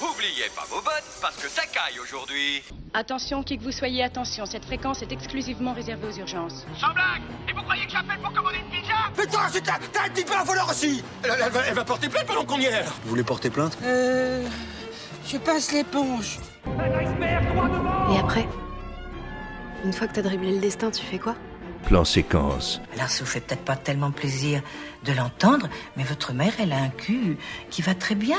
Oubliez pas vos bottes parce que ça caille aujourd'hui. Attention, qui que vous soyez, attention, cette fréquence est exclusivement réservée aux urgences. Sans blague Et vous croyez que j'appelle pour commander une pizza? Putain, c'est un, t'as un petit peu un voleur aussi elle, elle va, elle va porter plainte pendant qu'on y est Vous voulez porter plainte? Euh. Je passe l'éponge. Un iceberg droit devant Et après? Une fois que t'as dribblé le destin, tu fais quoi? Plan séquence. Alors, ça vous fait peut-être pas tellement plaisir de l'entendre, mais votre mère, elle a un cul qui va très bien.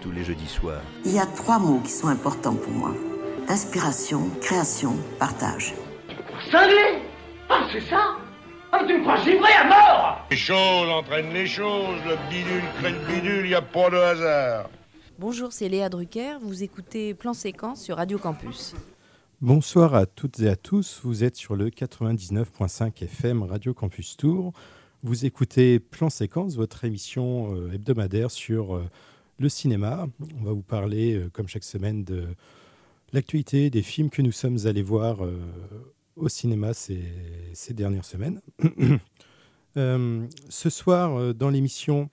Tous les jeudis soirs. Il y a trois mots qui sont importants pour moi. Inspiration, création, partage. Cinglé Ah c'est ça Ah tu me crois givré à mort Les choses entraînent les choses, le bidule crée le bidule, y a pas de hasard. Bonjour, c'est Léa Drucker, vous écoutez Plan Séquence sur Radio Campus. Bonsoir à toutes et à tous, vous êtes sur le 99.5 FM Radio Campus Tour. Vous écoutez Plan Séquence, votre émission euh, hebdomadaire sur euh, le cinéma. On va vous parler, euh, comme chaque semaine, de l'actualité, des films que nous sommes allés voir euh, au cinéma ces, dernières semaines. Euh, ce soir, dans l'émission,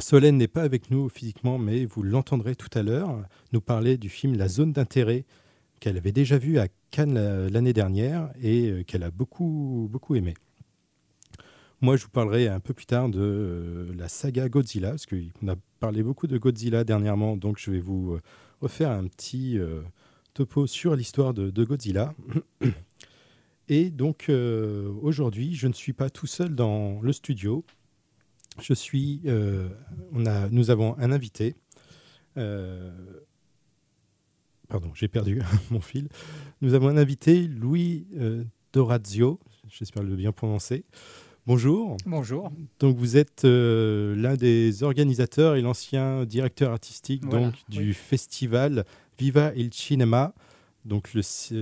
Solène n'est pas avec nous physiquement, mais vous l'entendrez tout à l'heure nous parler du film La zone d'intérêt qu'elle avait déjà vu à Cannes la- l'année dernière et qu'elle a beaucoup, beaucoup aimé. Moi, je vous parlerai un peu plus tard de euh, la saga Godzilla, parce qu'on a parlé beaucoup de Godzilla dernièrement, donc je vais vous euh, refaire un petit euh, topo sur l'histoire de, Godzilla. Et donc, aujourd'hui, je ne suis pas tout seul dans le studio. Je suis, on a, nous avons un invité. Pardon, j'ai perdu mon fil. Nous avons un invité, Louis Dorazio, j'espère le bien prononcer. Bonjour. Bonjour. Donc vous êtes euh, l'un des organisateurs et l'ancien directeur artistique Voilà, donc du oui. festival Viva il Cinema, donc le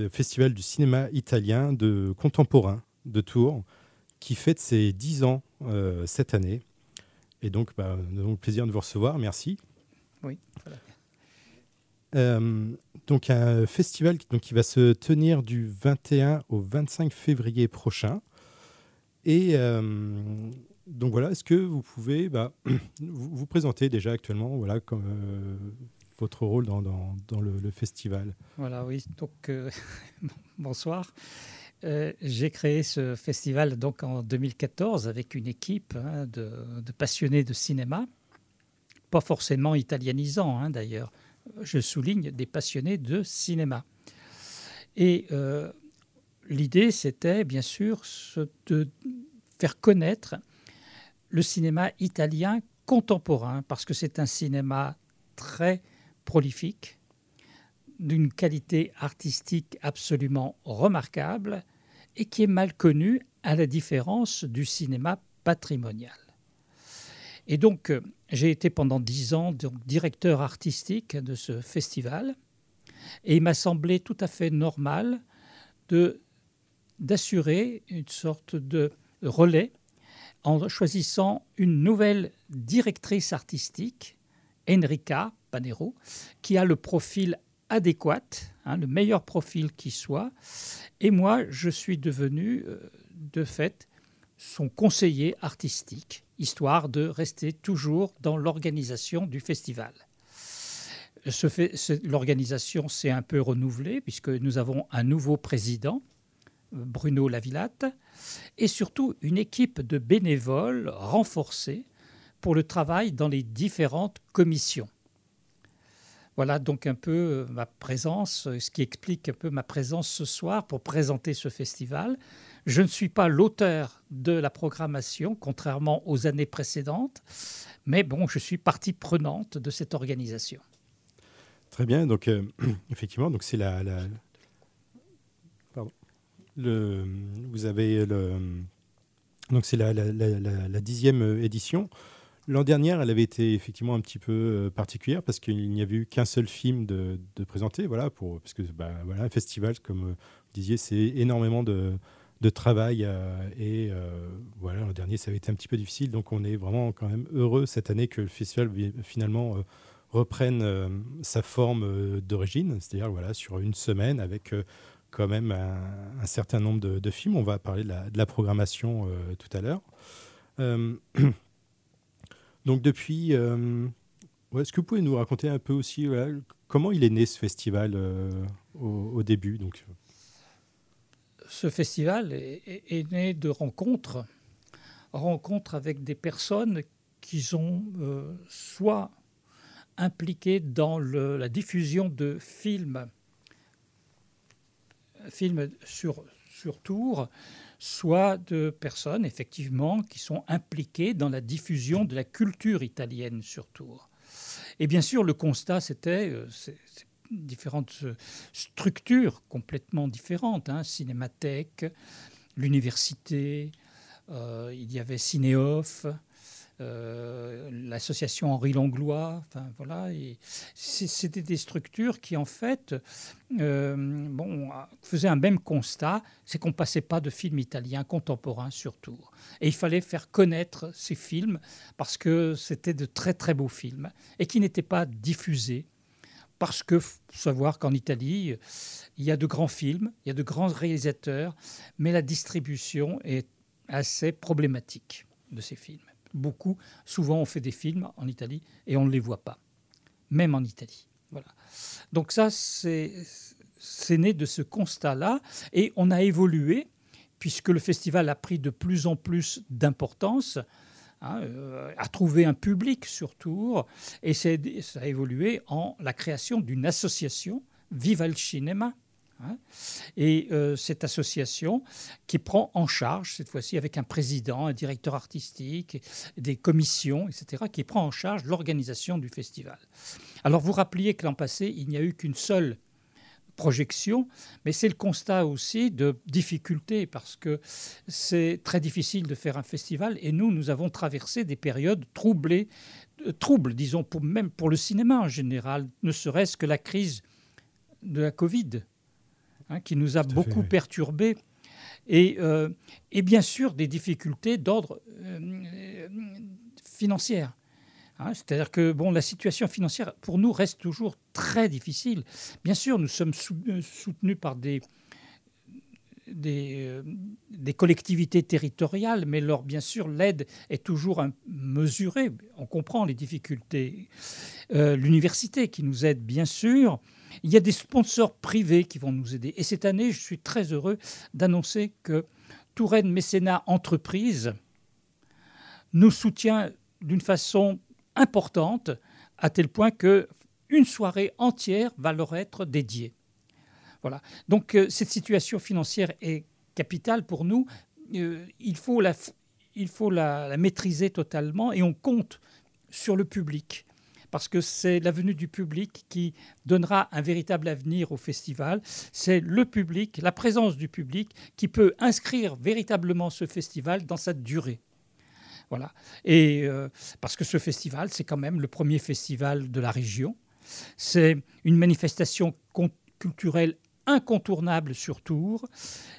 festival du cinéma italien de contemporain de Tours, qui fête ses 10 ans euh, cette année. Et donc, bah, nous avons le plaisir de vous recevoir. Merci. Oui. voilà. Euh, donc un festival qui, donc, qui va se tenir du 21 au 25 février prochain. Et euh, donc voilà, est-ce que vous pouvez bah, vous, présenter déjà actuellement voilà, euh, votre rôle dans, le, festival? Voilà, oui. Donc, euh, bonsoir. J'ai créé ce festival donc en 2014 avec une équipe hein, de, passionnés de cinéma, pas forcément italianisants hein, d'ailleurs. Je souligne des passionnés de cinéma. Et l'idée, c'était bien sûr de faire connaître le cinéma italien contemporain, parce que c'est un cinéma très prolifique, d'une qualité artistique absolument remarquable et qui est mal connu à la différence du cinéma patrimonial. Et donc, euh, j'ai été pendant dix ans directeur artistique de ce festival et il m'a semblé tout à fait normal de d'assurer une sorte de relais en choisissant une nouvelle directrice artistique, Enrica Panero, qui a le profil adéquat, hein, le meilleur profil qui soit. Et moi, je suis devenu, euh, de fait, son conseiller artistique, histoire de rester toujours dans l'organisation du festival. L'organisation s'est un peu renouvelée, puisque nous avons un nouveau président, Bruno Lavillatte, et surtout une équipe de bénévoles renforcée pour le travail dans les différentes commissions. Voilà donc un peu euh, ma présence, euh, ce qui explique un peu ma présence ce soir pour présenter ce festival. Je ne suis pas l'auteur de la programmation, contrairement aux années précédentes, mais bon, je suis partie prenante de cette organisation. Très bien. Donc, euh, effectivement, donc c'est la. Vous avez le, donc c'est la, dixième édition. L'an dernier, elle avait été effectivement un petit peu euh, particulière parce qu'il n'y avait eu qu'un seul film de, de présenter, voilà, pour, parce que bah, voilà, un festival, comme vous disiez, c'est énormément de, de travail euh, et euh, voilà, l'an dernier, ça avait été un petit peu difficile, donc on est vraiment quand même heureux cette année que le festival finalement reprenne sa forme d'origine, c'est-à-dire voilà, sur une semaine avec quand même un, certain nombre de, films. On va parler de la, programmation tout à l'heure. Donc depuis, euh, est-ce que vous pouvez nous raconter un peu aussi comment il est né ce festival euh, au, début donc? Ce festival est, né de rencontres, rencontres avec des personnes qui sont euh, soit impliquées dans la diffusion de films, films sur, sur tour, soit de personnes, effectivement, qui sont impliquées dans la diffusion de la culture italienne sur Tours. Et bien sûr, le constat, c'était euh, différentes euh, structures complètement différentes, hein, cinémathèque, l'université, euh, il y avait Cinéoff, euh, l'association Henri Langlois. Enfin, voilà, c'était des structures qui, en fait, euh, bon, faisaient un même constat, c'est qu'on passait pas de films italiens contemporains sur Tours. Et il fallait faire connaître ces films parce que c'était de très très beaux films et qui n'étaient pas diffusés. Parce que faut savoir qu'en Italie, il y a de grands films, il y a de grands réalisateurs, mais la distribution est assez problématique de ces films beaucoup. Souvent, on fait des films en Italie et on ne les voit pas, même en Italie. Voilà. Donc ça, c'est né de ce constat-là et on a évolué puisque le festival a pris de plus en plus d'importance. Hein, euh, a trouvé un public sur Tours et ça a évolué en la création d'une association, Viva le Cinema. Et euh, cette association qui prend en charge, cette fois-ci avec un président, un directeur artistique, des commissions, etc., qui prend en charge l'organisation du festival. Alors vous rappeliez que l'an passé, il n'y a eu qu'une seule projection, mais c'est le constat aussi de difficultés parce que c'est très difficile de faire un festival et nous, nous avons traversé des périodes troublées, euh, troubles, disons, même pour le cinéma en général, ne serait-ce que la crise de la Covid Hein, qui nous a beaucoup perturbés. Et, euh, et, bien sûr des difficultés d'ordre euh, financier. Hein, c'est-à-dire que bon, la situation financière pour nous reste toujours très difficile. Bien sûr, nous sommes euh, soutenus par des, des, des, collectivités territoriales, mais leur, bien sûr, l'aide est toujours mesurée. On comprend les difficultés. L'université qui nous aide, bien sûr. Il y a des sponsors privés qui vont nous aider. Et cette année, je suis très heureux d'annoncer que Touraine Mécénat Entreprise nous soutient d'une façon importante, à tel point que une soirée entière va leur être dédiée. Voilà. Donc euh, cette situation financière est capitale pour nous. Euh, il faut, la, il faut la maîtriser totalement et on compte sur le public parce que c'est la venue du public qui donnera un véritable avenir au festival. C'est le public, la présence du public qui peut inscrire véritablement ce festival dans sa durée. Voilà. Et euh, parce que ce festival, c'est quand même le premier festival de la région. C'est une manifestation culturelle incontournable sur Tours.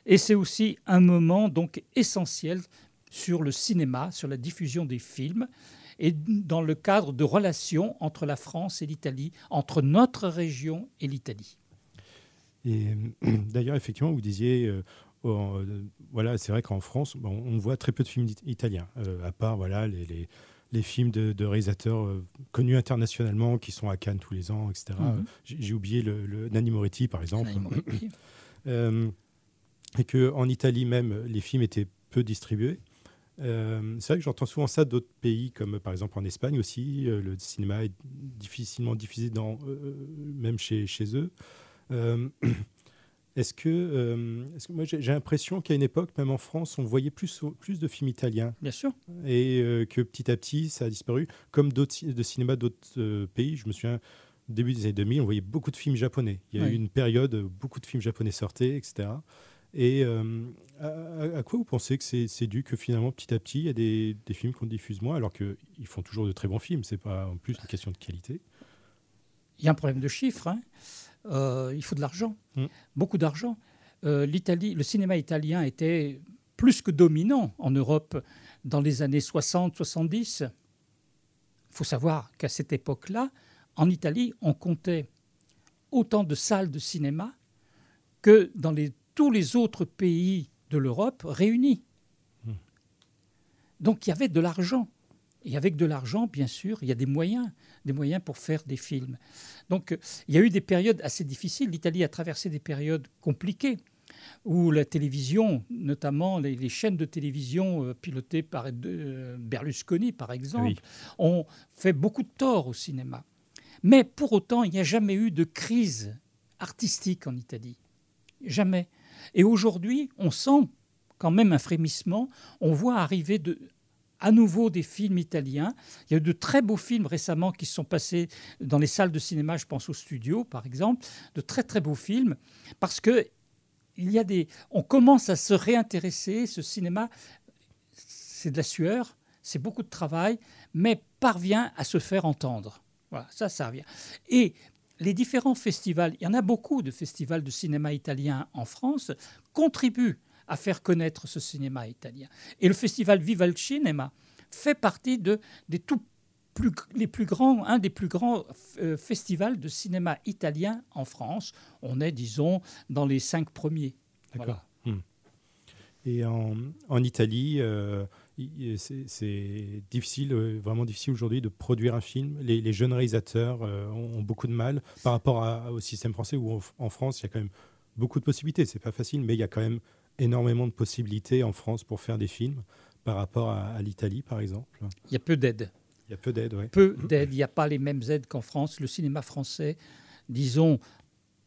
Et c'est aussi un moment donc essentiel sur le cinéma, sur la diffusion des films et dans le cadre de relations entre la France et l'Italie, entre notre région et l'Italie. Et d'ailleurs, effectivement, vous disiez, euh, euh, voilà, c'est vrai qu'en France, on voit très peu de films italiens, euh, à part voilà les, les, films de, réalisateurs connus internationalement qui sont à Cannes tous les ans, etc. Mhm. J'ai oublié le, le, Nanni Moretti, par exemple. et qu'en Italie même, les films étaient peu distribués. Euh, c'est vrai que j'entends souvent ça d'autres pays, comme par exemple en Espagne aussi. Euh, le cinéma est difficilement diffusé dans, euh, même chez, chez eux. est-ce que, est que, moi j'ai l'impression qu'à une époque, même en France, on voyait plus, plus de films italiens. Bien sûr. Et que petit à petit, ça a disparu. Comme d'autres de cinéma d'autres pays, je me souviens, début des années 2000, on voyait beaucoup de films japonais. Il y a eu une période, beaucoup de films japonais sortaient, etc. Et à, quoi vous pensez que c'est dû que finalement, petit à petit, il y a des, des films qu'on diffuse moins, alors qu'ils font toujours de très bons films C'est pas en plus une question de qualité? Il y a un problème de chiffres. Hein. il faut de l'argent, mm. beaucoup d'argent. L'Italie, le cinéma italien était plus que dominant en Europe dans les années 60-70. Il faut savoir qu'à cette époque-là, en Italie, on comptait autant de salles de cinéma que dans tous les autres pays de l'Europe réunis. Hmm. Donc il y avait de l'argent. Et avec de l'argent, bien sûr, il y a des moyens, des moyens pour faire des films. Donc il y a eu des périodes assez difficiles. L'Italie a traversé des périodes compliquées où la télévision, notamment les, chaînes de télévision euh, pilotées par euh, Berlusconi, par exemple, ont fait beaucoup de tort au cinéma. Mais pour autant, il n'y a jamais eu de crise artistique en Italie. Jamais. Et aujourd'hui, on sent quand même un frémissement. On voit arriver à nouveau des films italiens. Il y a eu de très beaux films récemment qui sont passés dans les salles de cinéma, je pense au studio par exemple, de très très beaux films, parce que il y a des, on commence à se réintéresser. Ce cinéma, c'est de la sueur, c'est beaucoup de travail, mais parvient à se faire entendre. Voilà, ça, ça revient. Et les différents festivals, il y en a beaucoup de festivals de cinéma italien en France, contribuent à faire connaître ce cinéma italien. Et le festival Viva il Cinema fait partie de, des tout les plus grands, un des plus grands euh, festivals de cinéma italien en France. On est, disons, dans les cinq premiers. D'accord. Hmm. Et en, en Italie, euh, c'est difficile, euh, vraiment difficile aujourd'hui de produire un film. Les, jeunes réalisateurs ont, beaucoup de mal par rapport au système français où en, France, il y a quand même beaucoup de possibilités. C'est pas facile, mais il y a quand même énormément de possibilités en France pour faire des films par rapport à, à l'Italie, par exemple. Il y a peu d'aide. Il y a peu d'aide, oui. Peu d'aide. Il n'y a pas les mêmes aides qu'en France. Le cinéma français, disons,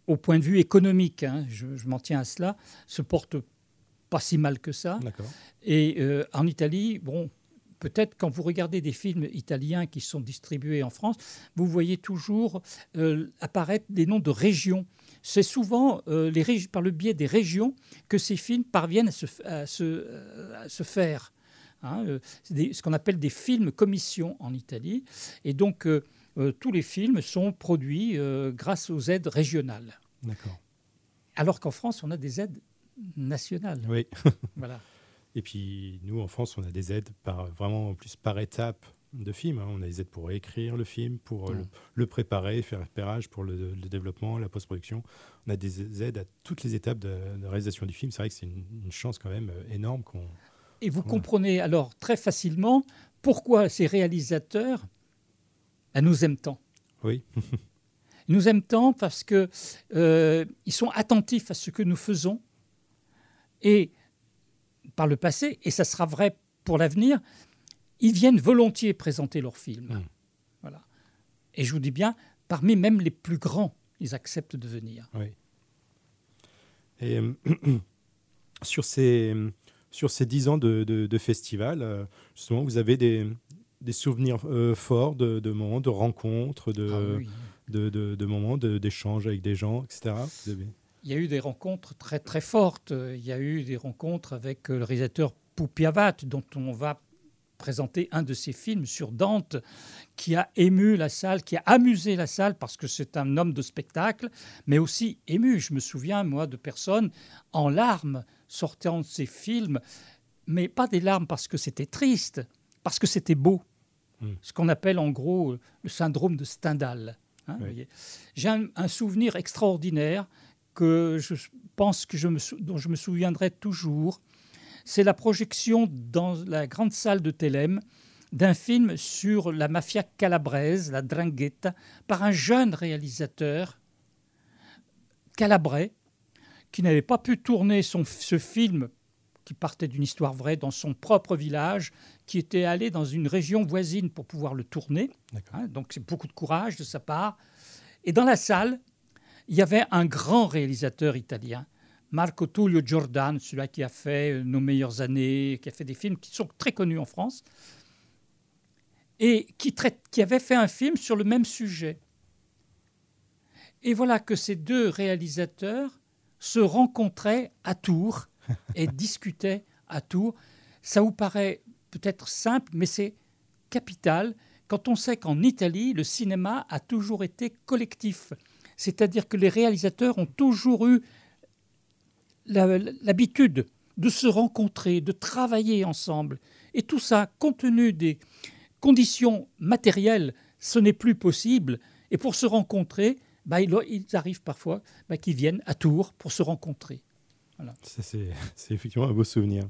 au point de vue économique, hein, je, m'en tiens à cela, se porte pas si mal que ça. Et euh, en Italie, bon, peut-être quand vous regardez des films italiens qui sont distribués en France, vous voyez toujours euh, apparaître des noms de régions. C'est souvent euh, les par le biais des régions que ces films parviennent à se faire. Hein, ce qu'on appelle des films commission en Italie. Et donc, tous les films sont produits grâce aux aides régionales. D'accord. Alors qu'en France, on a des aides nationales. Oui. voilà. Et puis, nous, en France, on a des aides par, vraiment plus par étape de film. Hein. On a des aides pour écrire le film, pour le, préparer, faire le repérage, pour le, développement, la post-production. On a des aides à toutes les étapes de, réalisation du film. C'est vrai que c'est une, une, chance quand même énorme qu'on et vous comprenez alors très facilement pourquoi ces réalisateurs ben, nous aiment tant. Oui. ils nous aiment tant parce qu'ils euh, sont attentifs à ce que nous faisons et par le passé, et ça sera vrai pour l'avenir, ils viennent volontiers présenter leurs films. Hmm. Voilà. Et je vous dis bien, parmi même les plus grands, ils acceptent de venir. Oui. Et sur ces sur ces dix ans de, festival, euh, justement, vous avez des, souvenirs euh, forts de, moments, de rencontres, de, ah de, moments d'échanges avec des gens, etc. Il y a eu des rencontres très très fortes. Il y a eu des rencontres avec le réalisateur Poupiavat, dont on va présenter un de ses films sur Dante, qui a ému la salle, qui a amusé la salle parce que c'est un homme de spectacle, mais aussi ému. Je me souviens, moi, de personnes en larmes sortant de ces films, mais pas des larmes parce que c'était triste, parce que c'était beau. Hmm. Ce qu'on appelle en gros le syndrome de Stendhal. Hein, J'ai un, souvenir extraordinaire que je pense que je me, dont je me souviendrai toujours. C'est la projection dans la grande salle de Thélème d'un film sur la mafia calabraise, la Drangheta, par un jeune réalisateur calabrais qui n'avait pas pu tourner son, ce film qui partait d'une histoire vraie dans son propre village, qui était allé dans une région voisine pour pouvoir le tourner. Hein, donc c'est beaucoup de courage de sa part. Et dans la salle, il y avait un grand réalisateur italien, Marco Tullio Giordano, celui qui a fait euh, Nos meilleures années, qui a fait des films qui sont très connus en France, et qui, traite, qui avait fait un film sur le même sujet. Et voilà que ces deux réalisateurs se rencontraient à Tours et discutaient à Tours. Ça vous paraît peut-être simple, mais c'est capital quand on sait qu'en Italie, le cinéma a toujours été collectif. C'est-à-dire que les réalisateurs ont toujours eu l'habitude de se rencontrer, de travailler ensemble. Et tout ça, compte tenu des conditions matérielles, ce n'est plus possible. Et pour se rencontrer, bah, il, arrive parfois bah, qu'ils viennent à Tours pour se rencontrer. C'est effectivement un beau souvenir.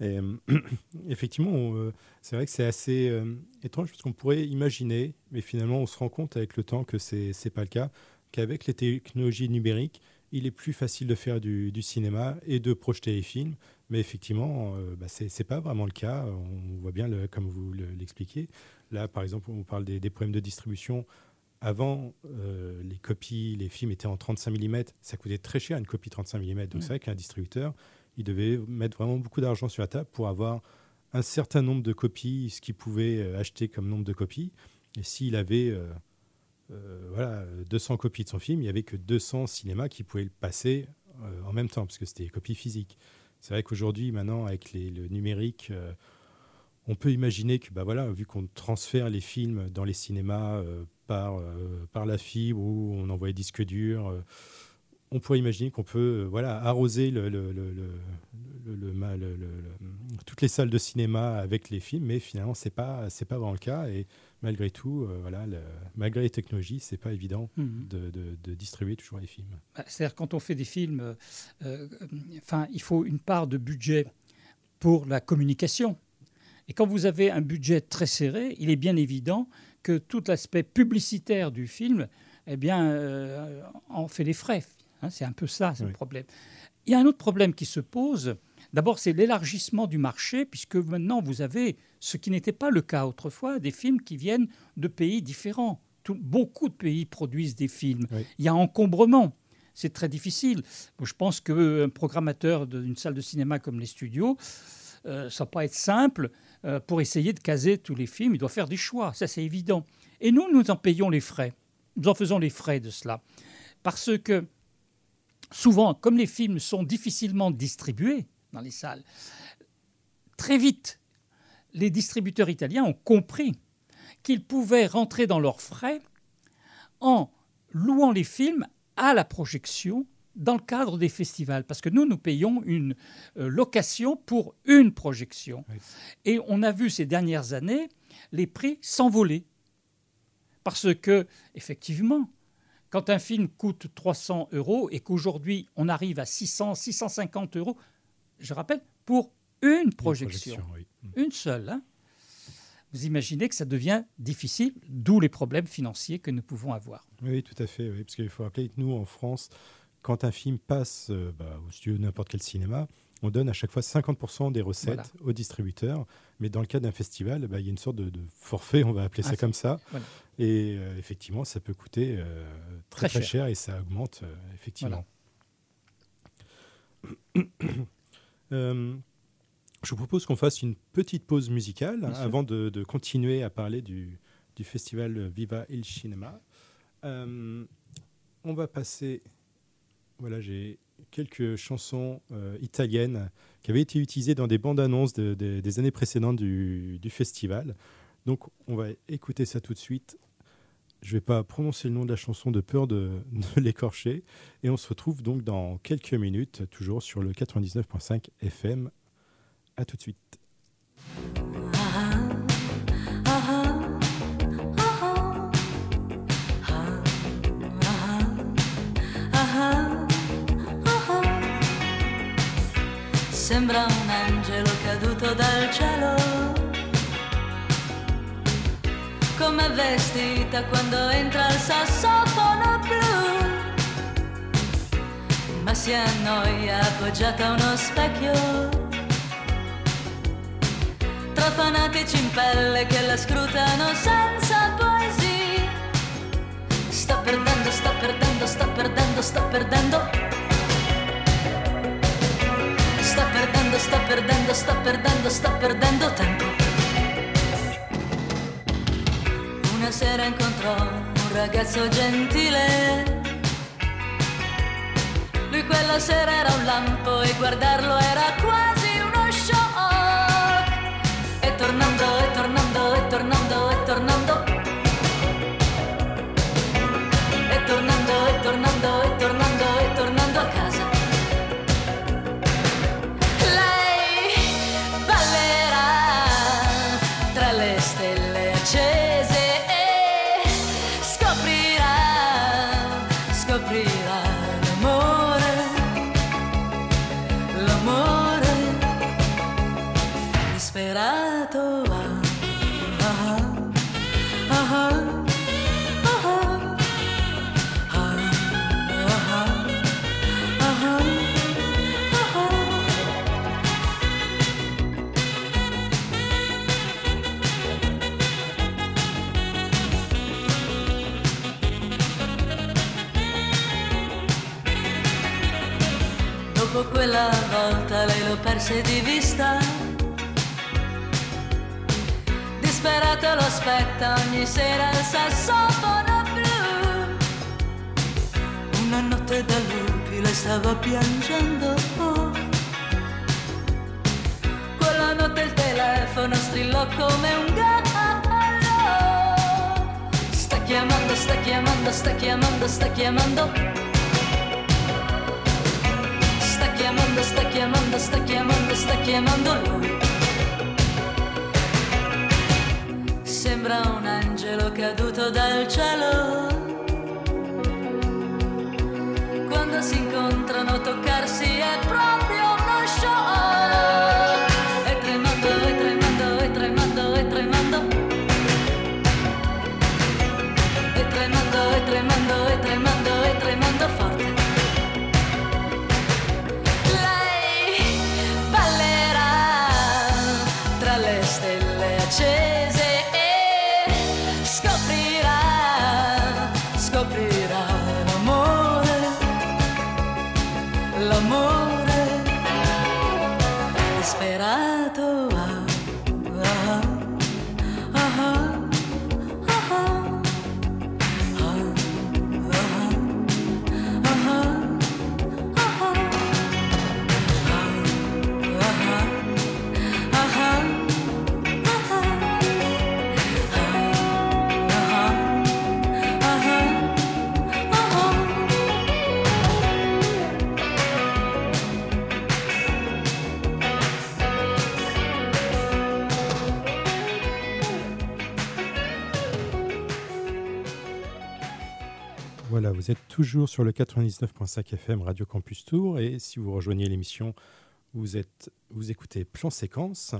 Et, effectivement, euh, c'est vrai que c'est assez euh, étrange parce qu'on pourrait imaginer, mais finalement on se rend compte avec le temps que ce n'est pas le cas, qu'avec les technologies numériques, il est plus facile de faire du, cinéma et de projeter les films. Mais effectivement, euh, bah, ce n'est pas vraiment le cas. On voit bien, le, comme vous l'expliquez. Là, par exemple, on parle des, problèmes de distribution. Avant, les copies, les films étaient en 35 mm. Ça coûtait très cher une copie 35 mm. Donc c'est vrai qu'un distributeur, il devait mettre vraiment beaucoup d'argent sur la table pour avoir un certain nombre de copies, ce qu'il pouvait euh, acheter comme nombre de copies. Et s'il avait euh, euh, voilà, 200 copies de son film, il n'y avait que 200 cinémas qui pouvaient le passer en même temps, parce que c'était des copies physiques. C'est vrai qu'aujourd'hui, maintenant, avec le numérique, on peut imaginer que, bah voilà, vu qu'on transfère les films dans les cinémas par, par la fibre ou on envoie les disques durs, on pourrait imaginer qu'on peut voilà, arroser le, toutes les salles de cinéma avec les films, mais finalement, ce n'est pas, pas vraiment le cas. Malgré tout, euh, voilà, malgré les technologies, ce n'est pas évident mhm. de, distribuer toujours les films. Bah, c'est-à-dire, quand on fait des films, euh, euh, enfin, il faut une part de budget pour la communication. Et quand vous avez un budget très serré, il est bien évident que tout l'aspect publicitaire du film eh bien, en fait les frais. Hein, c'est un peu ça, c'est le problème. Il y a un autre problème qui se pose. D'abord, c'est l'élargissement du marché, puisque maintenant, vous avez, ce qui n'était pas le cas autrefois, des films qui viennent de pays différents. beaucoup de pays produisent des films. Il y a encombrement. C'est très difficile. je pense qu'un programmateur d'une salle de cinéma comme les studios, euh, ça ne va pas être simple euh, pour essayer de caser tous les films. Il doit faire des choix, ça c'est évident. Et nous, nous en payons les frais. Nous en faisons les frais de cela. Parce que souvent, comme les films sont difficilement distribués dans les salles, très vite, les distributeurs italiens ont compris qu'ils pouvaient rentrer dans leurs frais en louant les films à la projection dans le cadre des festivals, parce que nous, nous payons une euh, location pour une projection. Et on a vu ces dernières années les prix s'envoler. Parce que, effectivement, quand un film coûte 300 euros et qu'aujourd'hui on arrive à 600, 650 euros, je rappelle, pour une projection, une, seule, hein, vous imaginez que ça devient difficile, d'où les problèmes financiers que nous pouvons avoir. Oui, tout à fait, parce qu'il faut rappeler que nous, en France, quand un film passe euh, bah, au studio de n'importe quel cinéma, on donne à chaque fois 50% des recettes aux distributeurs. Mais dans le cas d'un festival, bah, il y a une sorte de, forfait, on va appeler ça ah, comme ça. Et euh, effectivement, ça peut coûter euh, très, très, cher. et ça augmente euh, je vous propose qu'on fasse une petite pause musicale avant de, continuer à parler du, du, festival Viva il Cinema. on va passer. Voilà, j'ai quelques chansons euh, italiennes qui avaient été utilisées dans des bandes annonces des années précédentes du, festival. Donc on va écouter ça tout de suite. Je ne vais pas prononcer le nom de la chanson de peur de, l'écorcher. Et on se retrouve donc dans quelques minutes, toujours sur le 99.5 FM. À tout de suite. sembra un angelo caduto dal cielo. Come vestita quando entra il sassofono blu. Ma si annoia appoggiata a uno specchio. Tra fanatici in pelle che la scrutano senza poesia. Sto perdendo, sto perdendo, sto perdendo, sto perdendo sta perdendo, sta perdendo, sta perdendo, sta perdendo tempo. Una sera incontrò un ragazzo gentile. Lui quella sera era un lampo e guardarlo era quasi uno shock. E tornando, e tornando, e tornando, e tornando. Quella volta lei lo perse di vista. Disperato lo aspetta ogni sera il sassofono blu. Una notte da lupi lei stava piangendo. Quella notte il telefono strillò come un gallo. Sta chiamando, sta chiamando, sta chiamando, sta chiamando. Chiamando, sta chiamando, sta chiamando, sta chiamando lui. Sembra un angelo caduto dal cielo. Quando si incontrano toccarsi è proprio Voilà, vous êtes toujours sur le 99.5 FM Radio Campus Tour et si vous rejoignez l'émission, vous, vous écoutez Plan Séquence.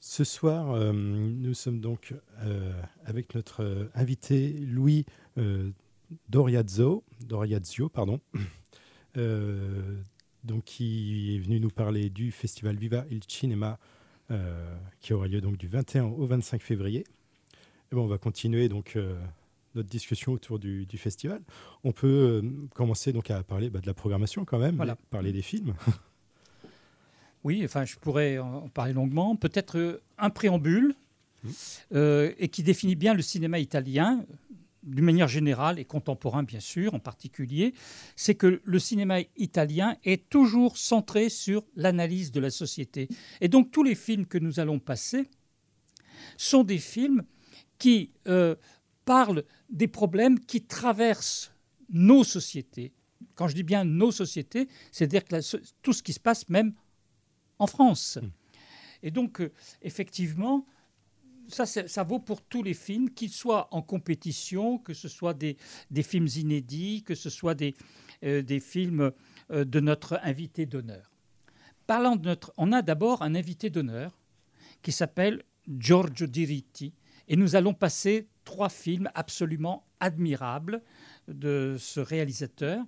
Ce soir, euh, nous sommes donc euh, avec notre euh, invité Louis Doriazzo, Doriazio, pardon, donc qui est venu nous parler du festival Viva il Cinema qui aura lieu donc du 21 au 25 février. Et bon, on va continuer donc notre discussion autour du, du festival. On peut euh, commencer donc à parler bah, de la programmation quand même, Voilà. parler des films. Oui, enfin, je pourrais en parler longuement. Peut-être euh, un préambule euh, et qui définit bien le cinéma italien d'une manière générale et contemporain, bien sûr, en particulier. C'est que le cinéma italien est toujours centré sur l'analyse de la société. Et donc, tous les films que nous allons passer sont des films qui euh, parlent des problèmes qui traversent nos sociétés. Quand je dis bien nos sociétés, c'est-à-dire que la tout ce qui se passe même en France. Et donc, euh, effectivement, ça, ça vaut pour tous les films, qu'ils soient en compétition, que ce soit des, des films inédits, que ce soit des, euh, des films euh, de notre invité d'honneur. Parlant de notre, on a d'abord un invité d'honneur qui s'appelle Giorgio Diritti, et nous allons passer trois films absolument admirables de ce réalisateur,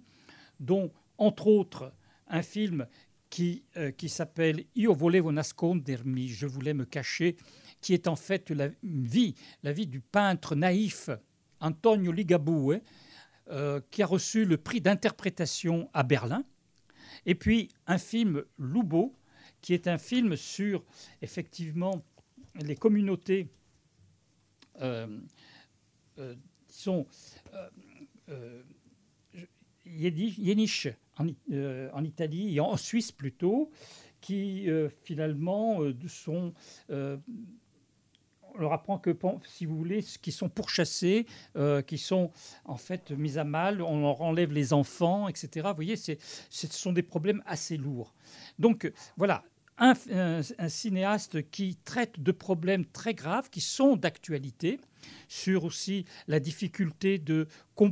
dont entre autres un film qui, euh, qui s'appelle Io volevo nascondermi, je voulais me cacher, qui est en fait la vie, la vie du peintre naïf Antonio Ligabue, euh, qui a reçu le prix d'interprétation à Berlin. Et puis un film Loubo, qui est un film sur effectivement les communautés, disons, euh, euh, je- Yiddish, Yiddish, en, en, Italie et en Suisse plutôt, qui finalement sont on leur apprend que, si vous voulez, qui sont pourchassés, euh, qui sont en fait mis à mal, on leur enlève les enfants, etc. Vous voyez, ce sont des problèmes assez lourds. Donc voilà, un, cinéaste qui traite de problèmes très graves, qui sont d'actualité, sur aussi la difficulté de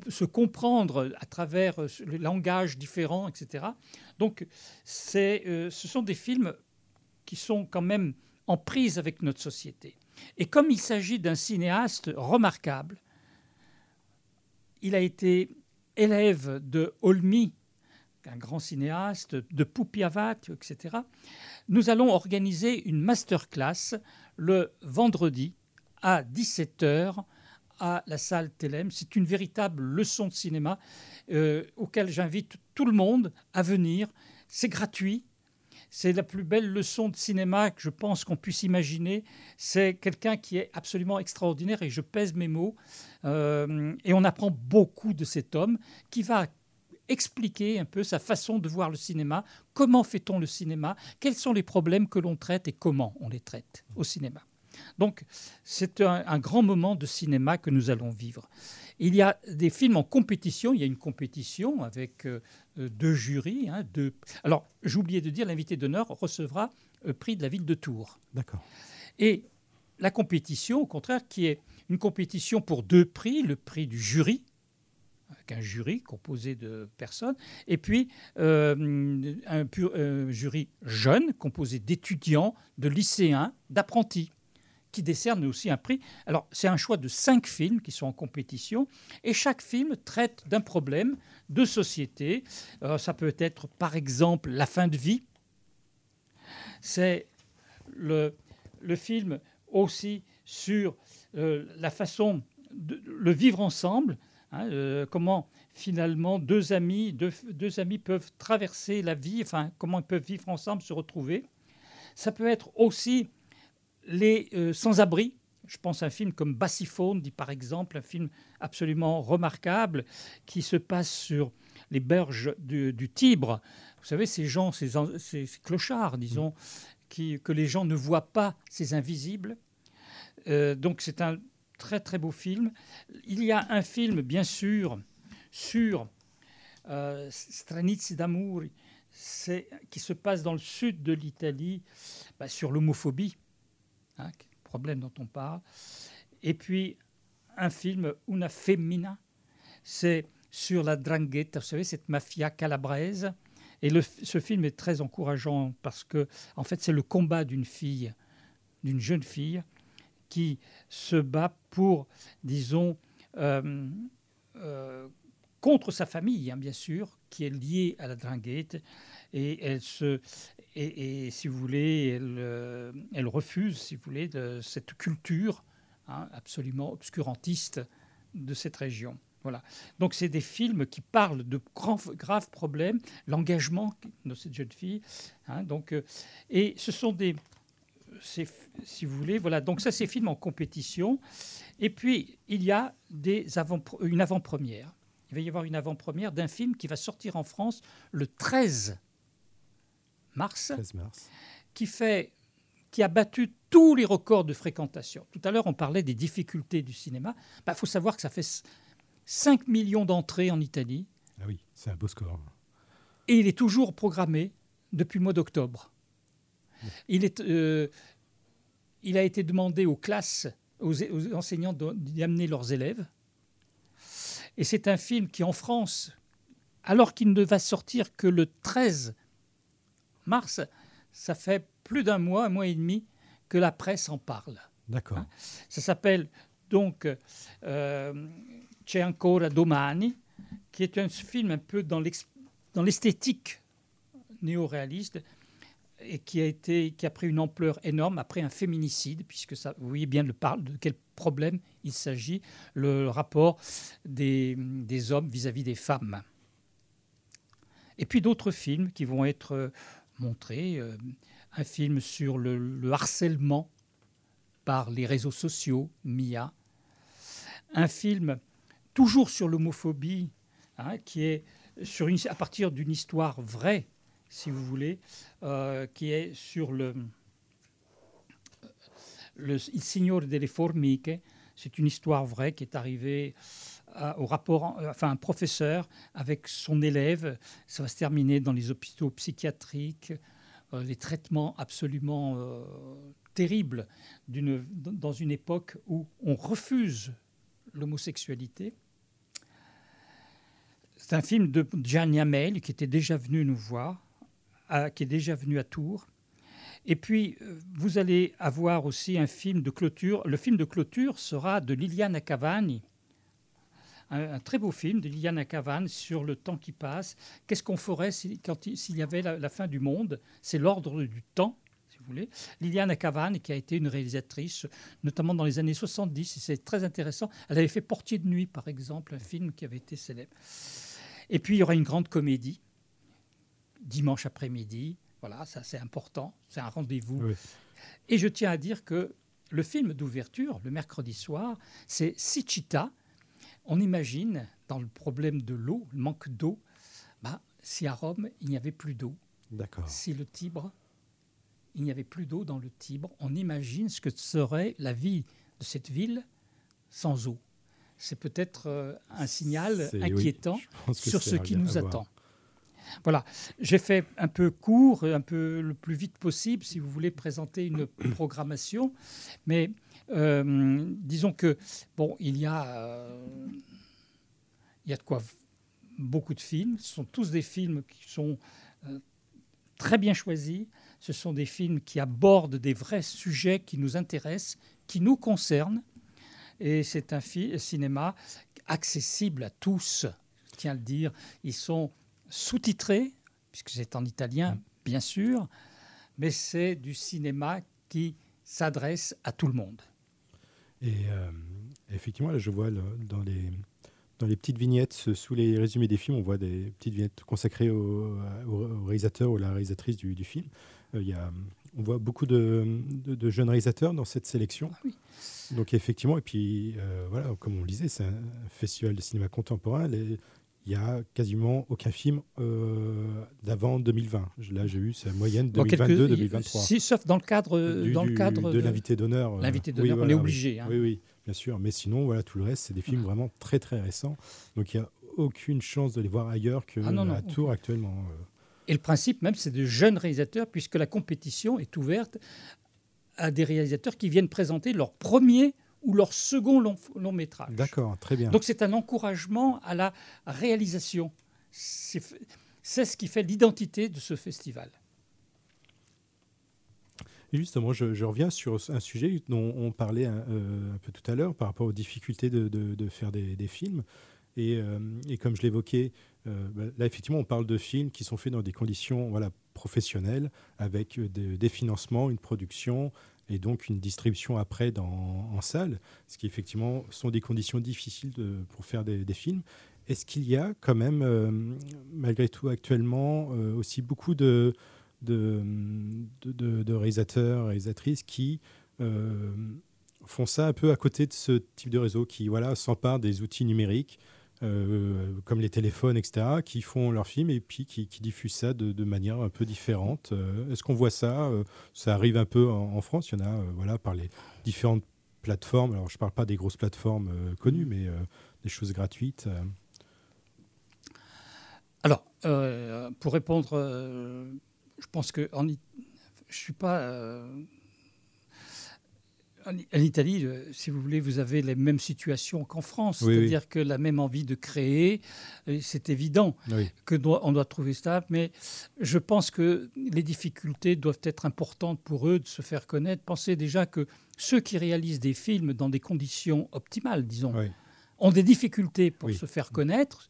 se comprendre à travers euh, le langage différent, etc. Donc euh, ce sont des films qui sont quand même en prise avec notre société. Et comme il s'agit d'un cinéaste remarquable, il a été élève de Olmi, un grand cinéaste, de Poupiavat, etc. Nous allons organiser une masterclass le vendredi à 17h à la salle Telem. C'est une véritable leçon de cinéma euh, auquel j'invite tout le monde à venir. C'est gratuit, c'est la plus belle leçon de cinéma que je pense qu'on puisse imaginer. C'est quelqu'un qui est absolument extraordinaire et je pèse mes mots. Euh, et on apprend beaucoup de cet homme qui va expliquer un peu sa façon de voir le cinéma, comment fait-on le cinéma, quels sont les problèmes que l'on traite et comment on les traite au cinéma? Donc c'est un, grand moment de cinéma que nous allons vivre. Il y a des films en compétition, il y a une compétition avec euh, euh, deux jurys. Hein, deux... Alors, oublié de dire, l'invité d'honneur recevra le euh, prix de la ville de Tours. D'accord. Et la compétition, au contraire, qui est une compétition pour deux prix, le prix du jury, avec un jury composé de personnes, et puis euh, un, jury jeune composé d'étudiants, de lycéens, d'apprentis qui décerne aussi un prix. Alors, c'est un choix de cinq films qui sont en compétition, et chaque film traite d'un problème de société. Euh, ça peut être, par exemple, la fin de vie. C'est le, le film aussi sur euh, la façon de le vivre ensemble, hein, euh, comment finalement deux amis, deux, deux, amis peuvent traverser la vie, enfin comment ils peuvent vivre ensemble, se retrouver. Ça peut être aussi les euh, sans-abri, je pense à un film comme Bassiphone, dit par exemple, un film absolument remarquable qui se passe sur les berges du, Tibre. Vous savez, ces gens, ces, clochards, disons, qui, que les gens ne voient pas, ces invisibles. Euh, donc c'est un très très beau film. Il y a un film, bien sûr, sur euh, d'amour, qui se passe dans le sud de l'Italie, bah, sur l'homophobie. Hein, problème dont on parle. Et puis un film Una Femmina, c'est sur la drangheta, vous savez, cette mafia calabraise. Et ce film est très encourageant parce que, en fait, c'est le combat d'une fille, d'une jeune fille, qui se bat pour, disons, euh, euh, contre sa famille, hein, bien sûr, qui est liée à la drangheta, et elle se, et, si vous voulez, elle, euh, elle, refuse, si vous voulez, de cette culture hein, absolument obscurantiste de cette région. Voilà. Donc, c'est des films qui parlent de grands, graves problèmes, l'engagement de cette jeune fille. Hein, donc, et ce sont des, si vous voulez, voilà. Donc, ça, c'est films en compétition. Et puis, il y a des avant, une avant-première. Il va y avoir une avant-première d'un film qui va sortir en France le 13 mars, qui fait qui a battu tous les records de fréquentation. Tout à l'heure, on parlait des difficultés du cinéma. Il bah, faut savoir que ça fait 5 millions d'entrées en Italie. Ah oui, c'est un beau score. Et il est toujours programmé depuis le mois d'octobre. Il, est, euh, il a été demandé aux classes, aux, aux enseignants d'y amener leurs élèves. Et c'est un film qui, en France, alors qu'il ne va sortir que le 13 mars, ça fait plus d'un mois, un mois et demi que la presse en parle. D'accord. Hein. ça s'appelle donc euh, C'è ancora domani, qui est un film un peu dans l'esthétique néo-réaliste et qui a, été, qui a pris une ampleur énorme après un féminicide, puisque ça, vous voyez bien le parle de quel problème il s'agit, le rapport des, hommes vis-à-vis -vis des femmes. Et puis d'autres films qui vont être montré euh, un film sur le, harcèlement par les réseaux sociaux, Mia, un film toujours sur l'homophobie, hein, qui est sur une, à partir d'une histoire vraie, si vous voulez, euh, qui est sur le, le Il Signore delle Formiche. C'est une histoire vraie qui est arrivée à- au rapport, euh, enfin un professeur avec son élève. Ça va se terminer dans les hôpitaux psychiatriques, euh, les traitements absolument euh, terribles d'une- dans une époque où on refuse l'homosexualité. C'est un film de Gian Yamel qui était déjà venu nous voir, qui est déjà venu à Tours. Et puis, euh, vous allez avoir aussi un film de clôture. Le film de clôture sera de Liliana Cavani, un, très beau film de Liliana Cavani sur le temps qui passe. Qu'est-ce qu'on ferait s'il y avait la, la fin du monde? C'est l'ordre du temps, si vous voulez. Liliana Cavani, qui a été une réalisatrice, notamment dans les années 70, et c'est très intéressant. Elle avait fait Portier de nuit, par exemple, un film qui avait été célèbre. Et puis, il y aura une grande comédie, dimanche après-midi. Voilà, ça c'est important, c'est un rendez-vous. Oui. Et je tiens à dire que le film d'ouverture, le mercredi soir, c'est Sichita. On imagine, dans le problème de l'eau, le manque d'eau, bah, si à Rome, il n'y avait plus d'eau, D'accord. si le Tibre, il n'y avait plus d'eau dans le Tibre, on imagine ce que serait la vie de cette ville sans eau. C'est peut-être euh, un signal oui, inquiétant sur ce qui nous attend. Voilà, j'ai fait un peu court, un peu le plus vite possible, si vous voulez présenter une programmation. Mais euh, disons que bon, il y a, euh, il y a de quoi beaucoup de films. Ce sont tous des films qui sont euh, très bien choisis. Ce sont des films qui abordent des vrais sujets qui nous intéressent, qui nous concernent. Et c'est un cinéma accessible à tous, je tiens à le dire. Ils sont sous-titrés, puisque c'est en italien, bien sûr, mais c'est du cinéma qui s'adresse à tout le monde. Et euh, effectivement, là, je vois le- dans, les, dans les petites vignettes, sous les résumés des films, on voit des petites vignettes consacrées au, réalisateur ou la réalisatrice du, du film. Euh, y a, on voit beaucoup de, de- de jeunes réalisateurs dans cette sélection. Donc effectivement, et puis euh, voilà, comme on le disait, c'est un festival de cinéma contemporain. Les- il y a quasiment aucun film euh, d'avant 2020. Je- Là, j'ai eu sa moyenne Dans quelques- 2022-2023. Si, sauf dans le cadre, Du- dans le du- cadre de, l'invité d'honneur. euh, L'invité oui, d'honneur, on voilà, est oui. obligé. hein. Oui, oui, bien sûr. Mais sinon, voilà, tout le reste, c'est des films vraiment très, très récents. Donc, il n'y a aucune chance de les voir ailleurs qu'à Ah non, non, Tours actuellement. euh. Et le principe même, c'est de jeunes réalisateurs, puisque la compétition est ouverte à des réalisateurs qui viennent présenter leur premier ou leur second long, long métrage. D'accord, très bien. Donc c'est un encouragement à la réalisation. C'est ce qui fait l'identité de ce festival. Et justement, je, je reviens sur un sujet dont on parlait un, euh, un peu tout à l'heure par rapport aux difficultés de, de- de faire des, des films. Et, euh, et comme je l'évoquais, euh, bah, là, effectivement, on parle de films qui sont faits dans des conditions voilà, professionnelles, avec euh, des, financements, une production et donc une distribution après dans, en salle, ce qui effectivement sont des conditions difficiles pour faire des, films. Est-ce qu'il y a quand même, euh, malgré tout, actuellement aussi beaucoup de, de, de, réalisateurs, réalisatrices qui font ça un peu à côté de ce type de réseau, qui voilà, s'emparent des outils numériques, euh, comme les téléphones, etc., qui font leurs films et puis qui, diffusent ça de, manière un peu différente. Euh, Est-ce qu'on voit ça Euh, Ça arrive un peu en, France, il y en a voilà, par les différentes plateformes. Alors, je ne parle pas des grosses plateformes connues, mais des choses gratuites. Alors, pour répondre, je pense que en, je suis pas. En, en Italie, euh, si vous voulez, vous avez les mêmes situations qu'en France, Oui, oui. c'est-à-dire que la même envie de créer, et c'est évident Oui. que doit, on doit trouver ça, mais je pense que les difficultés doivent être importantes pour eux de se faire connaître. Pensez déjà que ceux qui réalisent des films dans des conditions optimales, disons, ont des difficultés pour se faire connaître.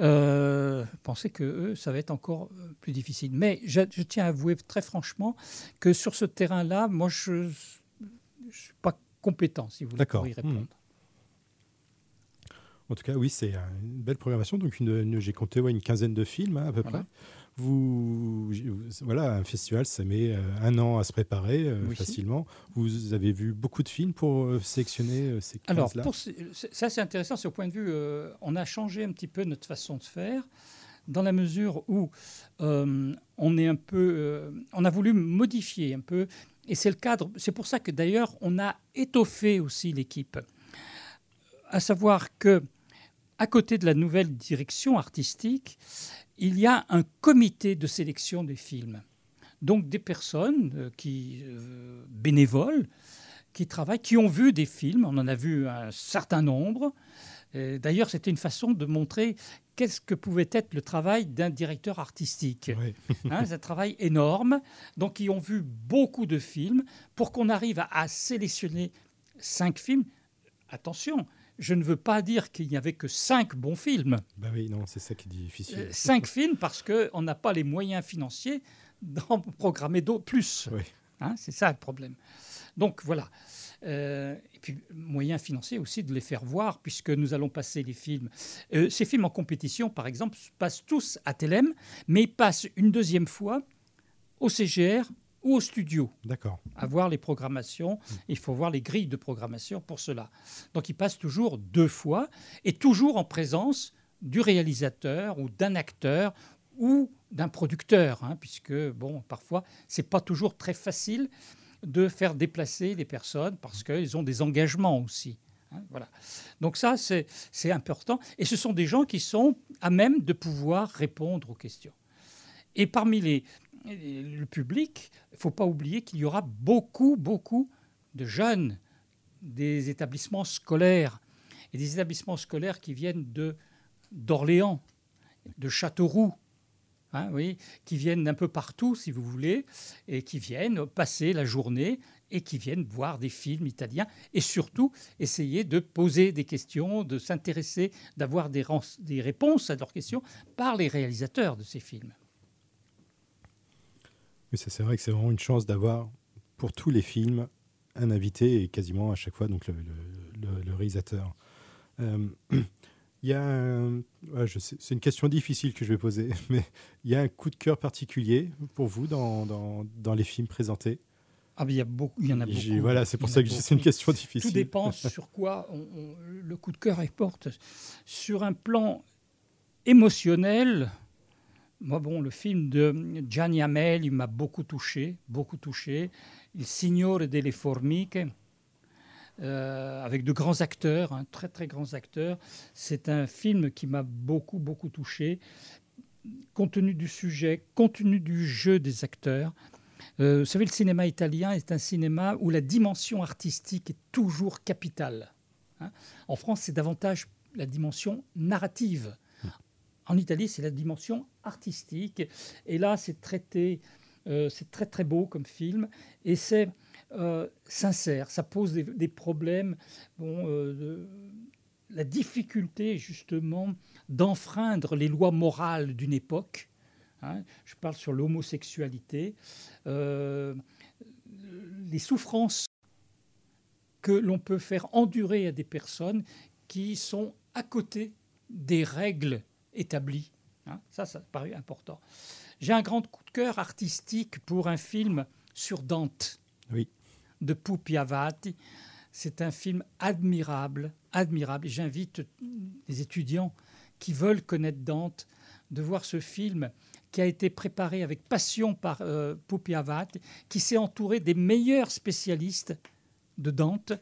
Euh, pensez que eux, ça va être encore euh, plus difficile. Mais je, je tiens à avouer très franchement que sur ce terrain-là, moi, je ne suis pas compétent, si vous voulez, pour y répondre. Hmm. En tout cas, oui, c'est euh, une belle programmation. Donc, une, une- j'ai compté ouais, une quinzaine de films hein, à peu Voilà. près. Vous, voilà, un festival, ça met un an à se préparer facilement. Vous avez vu beaucoup de films pour sélectionner ces Alors, pour, ça c'est intéressant, c'est au point de vue, on a changé un petit peu notre façon de faire dans la mesure où on est un peu, on a voulu modifier un peu, et c'est le cadre. C'est pour ça que d'ailleurs on a étoffé aussi l'équipe, à savoir que à côté de la nouvelle direction artistique, il y a un comité de sélection des films. Donc des personnes euh, qui euh, bénévoles, qui travaillent, qui ont vu des films. On en a vu un certain nombre. D'ailleurs, c'était une façon de montrer qu'est-ce que pouvait être le travail d'un directeur artistique. Hein, c'est un travail énorme. Donc, ils ont vu beaucoup de films pour qu'on arrive à, à sélectionner cinq films. Attention, je ne veux pas dire qu'il n'y avait que cinq bons films. Ben oui, non, c'est ça qui est difficile. Euh, cinq films parce qu'on n'a pas les moyens financiers d'en programmer d'autres plus. Hein, c'est ça le problème. Donc voilà. Euh, et puis, moyens financiers aussi de les faire voir, puisque nous allons passer les films. Euh, ces films en compétition, par exemple, passent tous à Telem, mais ils passent une deuxième fois au CGR ou au studio. D'accord. À voir les programmations. Hmm. Il faut voir les grilles de programmation pour cela. Donc il passe toujours deux fois et toujours en présence du réalisateur ou d'un acteur ou d'un producteur, hein, puisque bon, parfois c'est pas toujours très facile de faire déplacer les personnes parce qu'ils ont des engagements aussi. Hein, voilà. Donc ça, c'est important. Et ce sont des gens qui sont à même de pouvoir répondre aux questions. Et parmi les, le public, il ne faut pas oublier qu'il y aura beaucoup, beaucoup de jeunes des établissements scolaires et des établissements scolaires qui viennent d'Orléans, de Châteauroux, hein, oui, qui viennent d'un peu partout, si vous voulez, et qui viennent passer la journée et qui viennent voir des films italiens et surtout essayer de poser des questions, de s'intéresser, d'avoir des, des réponses à leurs questions par les réalisateurs de ces films c'est vrai que c'est vraiment une chance d'avoir pour tous les films un invité et quasiment à chaque fois donc le, réalisateur. Euh, il y a c'est une question difficile que je vais poser, mais il y a un coup de cœur particulier pour vous dans, dans, les films présentés ah, il, y a beaucoup, il y en a beaucoup. Voilà, c'est pour ça que c'est une question difficile. Tout dépend sur quoi le coup de cœur porte. Sur un plan émotionnel, moi, bon, le film de Gianni Amel, il m'a beaucoup touché, beaucoup touché. Il Signore delle Formiche, euh, avec de grands acteurs, hein, très très grands acteurs. C'est un film qui m'a beaucoup beaucoup touché, compte tenu du sujet, compte tenu du jeu des acteurs. Euh, vous savez, le cinéma italien est un cinéma où la dimension artistique est toujours capitale. Hein. En France, c'est davantage la dimension narrative. En Italie, c'est la dimension artistique. Et là, c'est traité, euh, c'est très très beau comme film. Et c'est euh, sincère. Ça pose des, problèmes. Bon, euh, la difficulté, justement, d'enfreindre les lois morales d'une époque. Hein. je parle sur l'homosexualité. les souffrances que l'on peut faire endurer à des personnes qui sont à côté des règles établi. Hein. ça, ça paraît important. J'ai un grand coup de cœur artistique pour un film sur Dante de Pupi Avati. C'est un film admirable, admirable. J'invite les étudiants qui veulent connaître Dante de voir ce film qui a été préparé avec passion par euh, Pupi Avati, qui s'est entouré des meilleurs spécialistes de Dante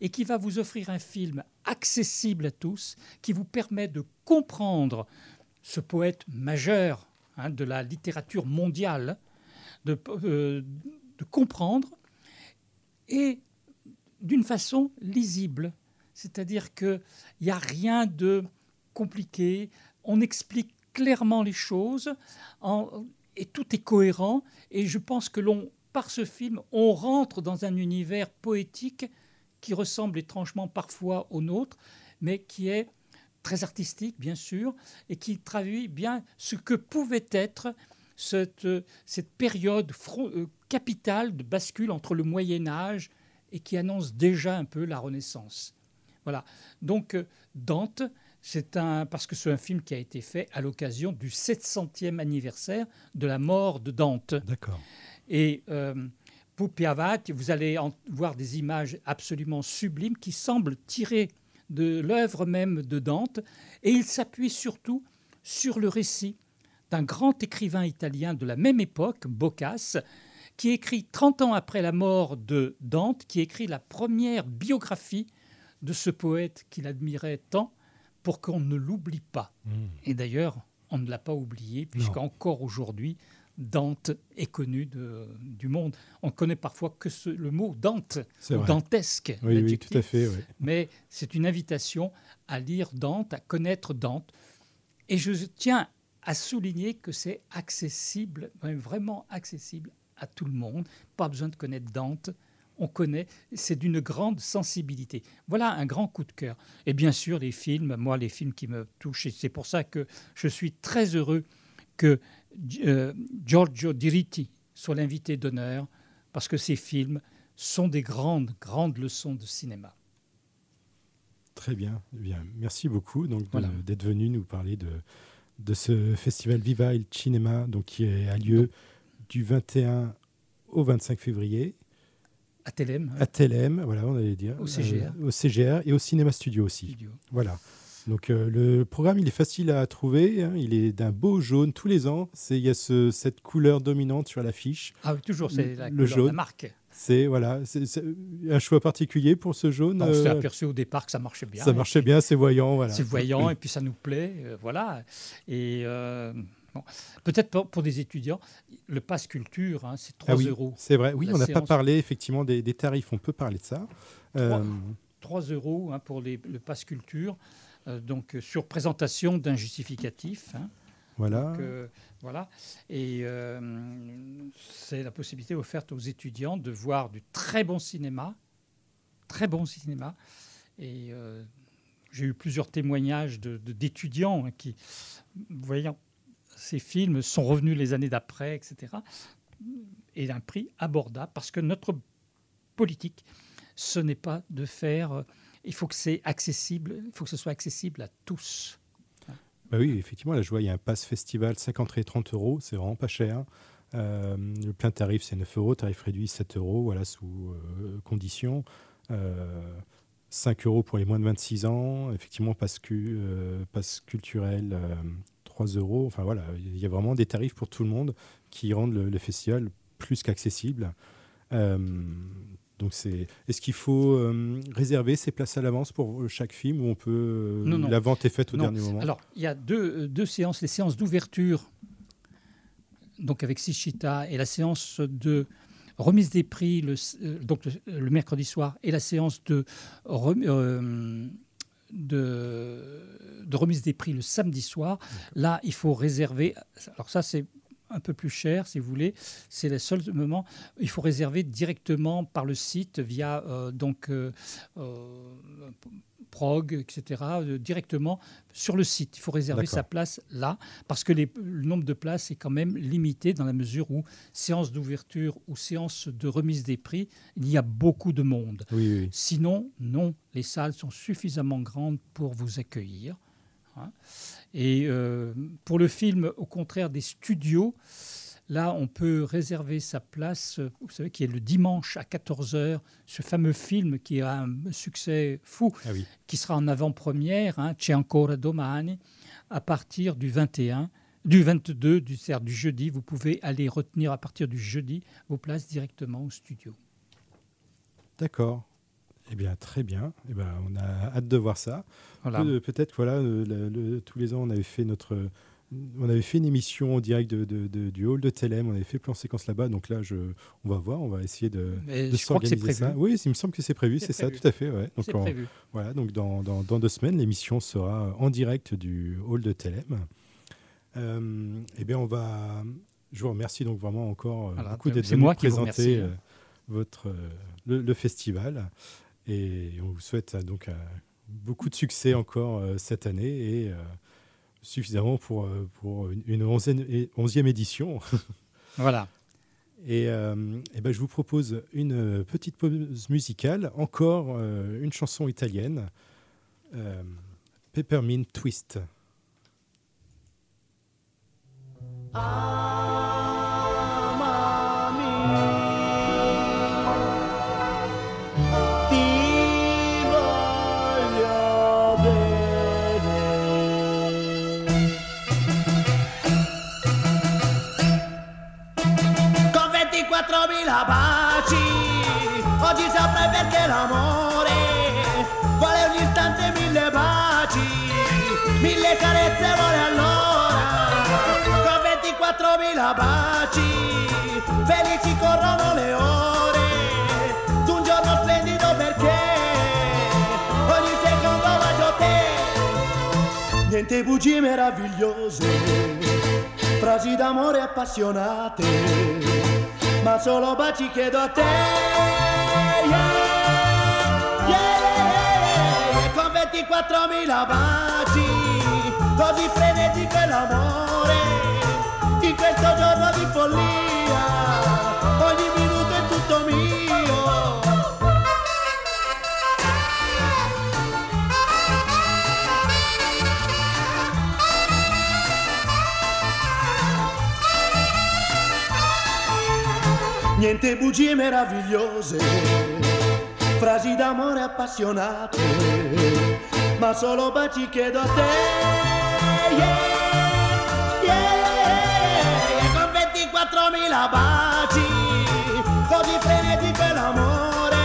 et qui va vous offrir un film accessible à tous, qui vous permet de comprendre ce poète majeur hein, de la littérature mondiale, de, euh, de comprendre, et d'une façon lisible. C'est-à-dire qu'il n'y a rien de compliqué, on explique clairement les choses, et tout est cohérent, et je pense que l'on, par ce film, on rentre dans un univers poétique qui ressemble étrangement parfois au nôtre, mais qui est très artistique, bien sûr, et qui traduit bien ce que pouvait être cette, cette période euh, capitale de bascule entre le Moyen Âge et qui annonce déjà un peu la Renaissance. Voilà. Donc euh, Dante, C'est un parce que c'est un film qui a été fait à l'occasion du 700e anniversaire de la mort de Dante. D'accord. Et euh, vous allez en voir des images absolument sublimes qui semblent tirées de l'œuvre même de Dante. Et il s'appuie surtout sur le récit d'un grand écrivain italien de la même époque, Boccace, qui écrit 30 ans après la mort de Dante, qui écrit la première biographie de ce poète qu'il admirait tant pour qu'on ne l'oublie pas. Mmh. Et d'ailleurs, on ne l'a pas oublié, puisqu'encore aujourd'hui, Dante est connu de- du monde. On connaît parfois que ce- le mot Dante, ou vrai. dantesque. Oui, oui, tout à fait, oui. Mais c'est une invitation à lire Dante, à connaître Dante. Et je tiens à souligner que c'est accessible, vraiment accessible à tout le monde. Pas besoin de connaître Dante. On connaît, c'est d'une grande sensibilité. Voilà un grand coup de cœur. Et bien sûr, les films, moi, les films qui me touchent, et c'est pour ça que je suis très heureux que euh, Giorgio Diritti soit l'invité d'honneur, parce que ces films sont des grandes, grandes leçons de cinéma. Très bien. Eh bien merci beaucoup donc Voilà. d'être venu nous parler de, de ce festival Viva il Cinema donc, qui a lieu du 21 au 25 février À Télém. à Telem, voilà, on allait dire. Au CGR. Euh, au CGR et au Cinéma Studio aussi. Voilà. Donc euh, le programme, il est facile à trouver. hein, il est d'un beau jaune tous les ans. C'est il y a ce- cette couleur dominante sur l'affiche. Ah oui, toujours, c'est la le couleur de jaune. la marque. C'est voilà, c'est c'est un choix particulier pour ce jaune. On s'est euh, aperçu au départ que ça marchait bien. Ça marchait bien, c'est voyant, voilà. C'est voyant et puis ça nous plaît, euh, voilà. Et bon, peut-être pour, pour des étudiants, le pass culture, hein, c'est 3 Ah oui, euros. C'est vrai. Oui, La on n'a pas parlé effectivement des, des tarifs. On peut parler de ça. Euh, 3 euros hein, pour les- le pass culture. euh, donc euh, sur présentation d'un justificatif. hein. Voilà. Donc, euh, voilà. Et euh, c'est la possibilité offerte aux étudiants de voir du très bon cinéma, très bon cinéma. Et euh, j'ai eu plusieurs témoignages de- de- d'étudiants hein, qui, voyant ces films, sont revenus les années d'après, etc. Et un prix abordable parce que notre politique, ce n'est pas de faire. euh, il faut que c'est accessible, il faut que ce soit accessible à tous. Bah oui, effectivement, là, je vois, il y a un pass festival 5 entrées 30 euros, c'est vraiment pas cher. Euh, le plein tarif, c'est 9 euros, tarif réduit 7 euros, voilà, sous euh, conditions. Euh, 5 euros pour les moins de 26 ans, effectivement, pass, cu- euh, pass culturel, euh, 3 euros. Enfin voilà, il y a vraiment des tarifs pour tout le monde qui rendent le, le festival plus qu'accessible. Euh, donc c'est. Est-ce qu'il faut euh, réserver ces places à l'avance pour chaque film ou on peut euh, Non, non. la vente est faite au Non. dernier moment? Alors, il y a deux, deux séances. Les séances d'ouverture, donc avec Sichita, et la séance de remise des prix, le, donc le, le mercredi soir, et la séance de, rem- de, de remise des prix le samedi soir. Là, il faut réserver. Alors, ça, c'est un peu plus cher, si vous voulez. C'est le seul moment. Il faut réserver directement par le site via euh, donc euh, euh, Prog, etc. euh, directement sur le site. Il faut réserver sa place là parce que les- le nombre de places est quand même limité dans la mesure où séance d'ouverture ou séance de remise des prix, il y a beaucoup de monde. Oui, oui. Sinon, non, les salles sont suffisamment grandes pour vous accueillir. hein. Et euh, pour le film, au contraire des studios, là, on peut réserver sa place, euh, vous savez, qui est le dimanche à 14h, ce fameux film qui a un succès fou, Ah oui. qui sera en avant-première, hein, C'è ancora domani, à partir du 21, du 22, du, c'est-à-dire du jeudi. Vous pouvez aller retenir à partir du jeudi vos places directement au studio. D'accord. Eh bien, très bien. Eh ben, on a hâte de voir ça. Voilà. Pe- Peut-être, voilà, euh, le- le- tous les ans, on avait fait notre, on avait fait une émission en direct de, de- de- du hall de Telem. On avait fait plan séquence là-bas. Donc là, je, on va voir. On va essayer de, s'organiser ça. Oui, il me semble que c'est prévu. C'est ça, tout à fait. Ouais. Donc, C'est on- prévu. Voilà. Donc dans, dans- dans deux semaines, l'émission sera en direct du hall de Telem. Euh, eh bien, on va. Je vous remercie donc vraiment encore euh, Voilà, beaucoup d'être c'est venu présenter votre le, le festival et on vous souhaite euh, donc euh, beaucoup de succès encore euh, cette année et suffisamment pour pour une, onzième, et- édition. Voilà. Et, euh, eh ben, je vous propose une petite pause musicale, encore euh, une chanson italienne. Euh, Peppermint Twist. Con 24.000 baci, oggi saprai perché l'amore vuole ogni istante mille baci, mille carezze vuole allora. Con 24.000 baci, felici corrono le ore, d'un giorno splendido perché? Ogni secondo bacio te. Niente bugie meravigliose. Frasi d'amore appassionate, ma solo baci chiedo a te. Yeah, yeah, yeah, con 24.000 baci, così frenetico è l'amore, in questo giorno di follia, ogni minuto è tutto mio. Niente bugie meravigliose, frasi d'amore appassionate, ma solo baci chiedo a te. Yeah, yeah, con 24.000 baci, così frenetico è l'amore,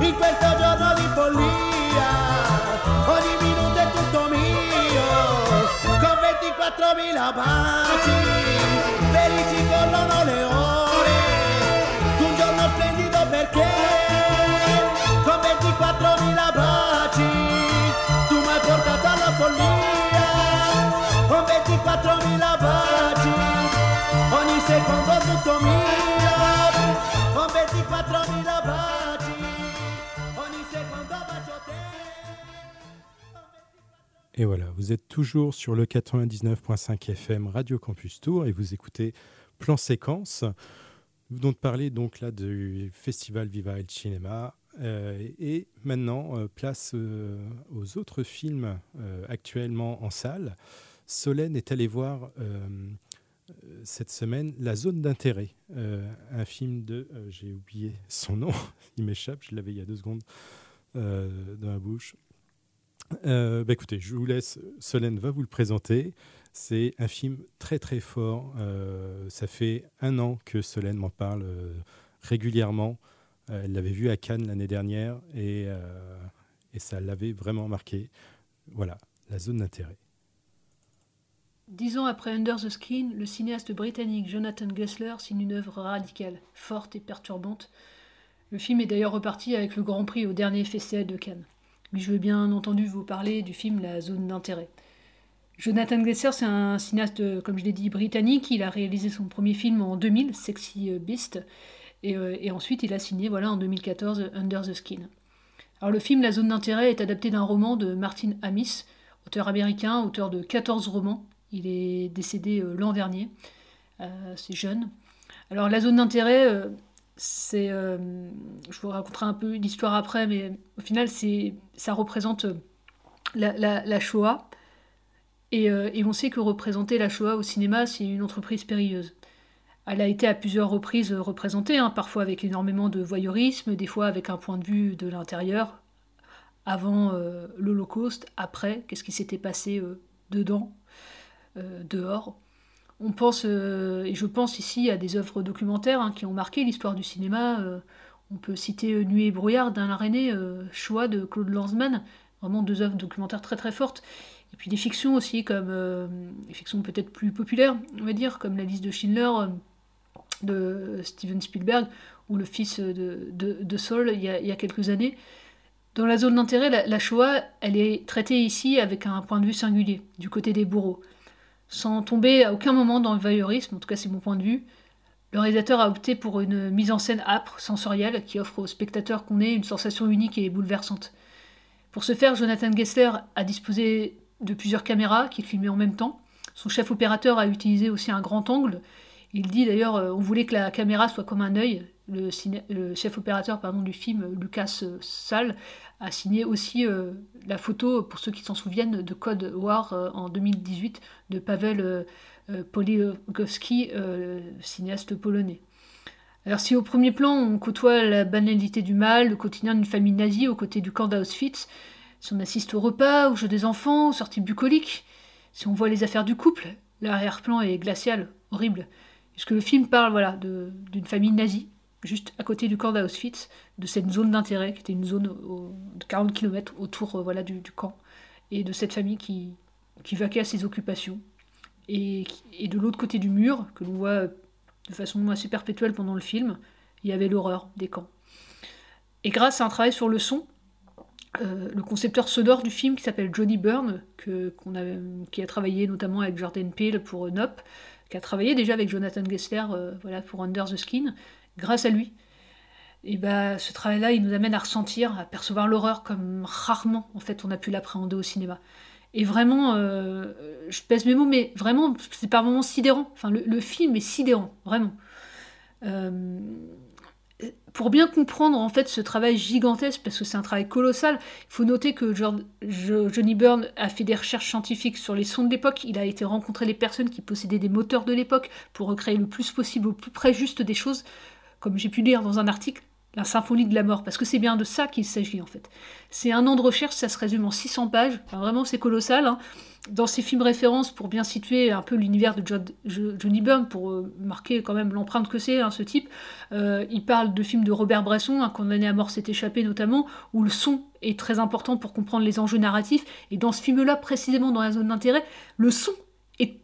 in questo giorno di follia, ogni minuto è tutto mio, con 24.000 baci, felici corrono le ore, perché, con 24.000 baci, tu mi hai portato alla follia, con 24.000 baci, ogni secondo tutto mio, con 24.000 baci, ogni secondo bacio te. Et voilà, vous êtes toujours sur le 99.5 FM Radio Campus Tour et vous écoutez Plan Séquence. Nous venons de parler donc là du festival Viva el Cinema. euh, et maintenant, euh, place euh, aux autres films actuellement en salle. Solène est allée voir cette semaine La Zone d'intérêt, un film de. J'ai oublié son nom, il m'échappe, je l'avais il y a deux secondes dans la bouche. Euh, bah écoutez, je vous laisse, Solène va vous le présenter. C'est un film très très fort. Euh, ça fait un an que Solène m'en parle euh, régulièrement. Elle l'avait vu à Cannes l'année dernière et, et ça l'avait vraiment marqué. Voilà, la zone d'intérêt. Dix ans après Under the Skin, le cinéaste britannique Jonathan Gessler signe une œuvre radicale, forte et perturbante. Le film est d'ailleurs reparti avec le Grand Prix au dernier festival de Cannes. Mais je veux bien entendu vous parler du film La zone d'intérêt. Jonathan Gessler, c'est un cinéaste, comme je l'ai dit, britannique. Il a réalisé son premier film en 2000, Sexy Beast, et, euh, et ensuite il a signé voilà, en 2014 Under the Skin. Alors le film La zone d'intérêt est adapté d'un roman de Martin Amis, auteur américain, auteur de 14 romans. Il est décédé euh, l'an dernier, euh, c'est jeune. Alors la zone d'intérêt, euh, c'est, euh, je vous raconterai un peu l'histoire après, mais au final c'est, ça représente euh, la, Shoah. Et, euh, et on sait que représenter la Shoah au cinéma, c'est une entreprise périlleuse. Elle a été à plusieurs reprises représentée, hein, parfois avec énormément de voyeurisme, des fois avec un point de vue de l'intérieur, avant l'Holocauste, après, qu'est-ce qui s'était passé dedans, dehors. On pense, euh, et je pense ici à des œuvres documentaires hein, qui ont marqué l'histoire du cinéma. euh, on peut citer euh, Nuit et brouillard d'Alain René, euh, Shoah de Claude Lanzmann, vraiment deux œuvres documentaires très très fortes. Et puis des fictions aussi, comme euh, des fictions peut-être plus populaires, on va dire, comme La liste de Schindler euh, de Steven Spielberg ou Le fils de, de, de Saul il y, a, il y a quelques années. Dans la zone d'intérêt, la, la Shoah, elle est traitée ici avec un point de vue singulier, du côté des bourreaux. Sans tomber à aucun moment dans le voyeurisme, en tout cas c'est mon point de vue, le réalisateur a opté pour une mise en scène âpre, sensorielle, qui offre au spectateur qu'on ait une sensation unique et bouleversante. Pour ce faire, Jonathan Gessler a disposé de plusieurs caméras qu'il filmait en même temps. Son chef opérateur a utilisé aussi un grand angle. Il dit d'ailleurs, euh, on voulait que la caméra soit comme un œil, le, chef opérateur du film, Lucas Sall, a signé aussi la photo, pour ceux qui s'en souviennent, de Code War en 2018 de Pavel Poligowski, cinéaste polonais. Alors si au premier plan on côtoie la banalité du mal, le quotidien d'une famille nazie aux côtés du camp d'Auschwitz, si on assiste au repas, au jeu des enfants, aux sorties bucoliques, si on voit les affaires du couple, l'arrière-plan est glacial, horrible. Puisque le film parle voilà, d'une famille nazie, juste à côté du camp d'Auschwitz, de cette zone d'intérêt, qui était une zone de 40 km autour euh, voilà, du, camp, et de cette famille qui, qui vaquait à ses occupations. Et, de l'autre côté du mur, que l'on voit de façon assez perpétuelle pendant le film, il y avait l'horreur des camps. Et grâce à un travail sur le son, euh, le concepteur sonore du film qui s'appelle Johnny Byrne, que, a, qui a travaillé notamment avec Jordan Peele pour Nope, qui a travaillé déjà avec Jonathan Gessler euh, voilà, pour Under the Skin, grâce à lui, et bah, ce travail-là, il nous amène à ressentir, à percevoir l'horreur comme rarement en fait on a pu l'appréhender au cinéma. Et vraiment, euh, je pèse mes mots, mais vraiment, c'est par moments sidérant. Enfin, le, film est sidérant, vraiment. Euh, pour bien comprendre en fait ce travail gigantesque, parce que c'est un travail colossal, il faut noter que Johnny Byrne a fait des recherches scientifiques sur les sons de l'époque. Il a été rencontrer les personnes qui possédaient des moteurs de l'époque pour recréer le plus possible, au plus près juste des choses. Comme j'ai pu lire dans un article, la symphonie de la mort, parce que c'est bien de ça qu'il s'agit en fait. C'est un an de recherche, ça se résume en 600 pages, vraiment c'est colossal. Hein. Dans ces films références, pour bien situer un peu l'univers de Johnny Byrne, pour euh, marquer quand même l'empreinte que c'est, hein, ce type, euh, il parle de films de Robert Bresson, un condamné à mort s'est échappé notamment, où le son est très important pour comprendre les enjeux narratifs, et dans ce film-là, précisément dans la zone d'intérêt, le son est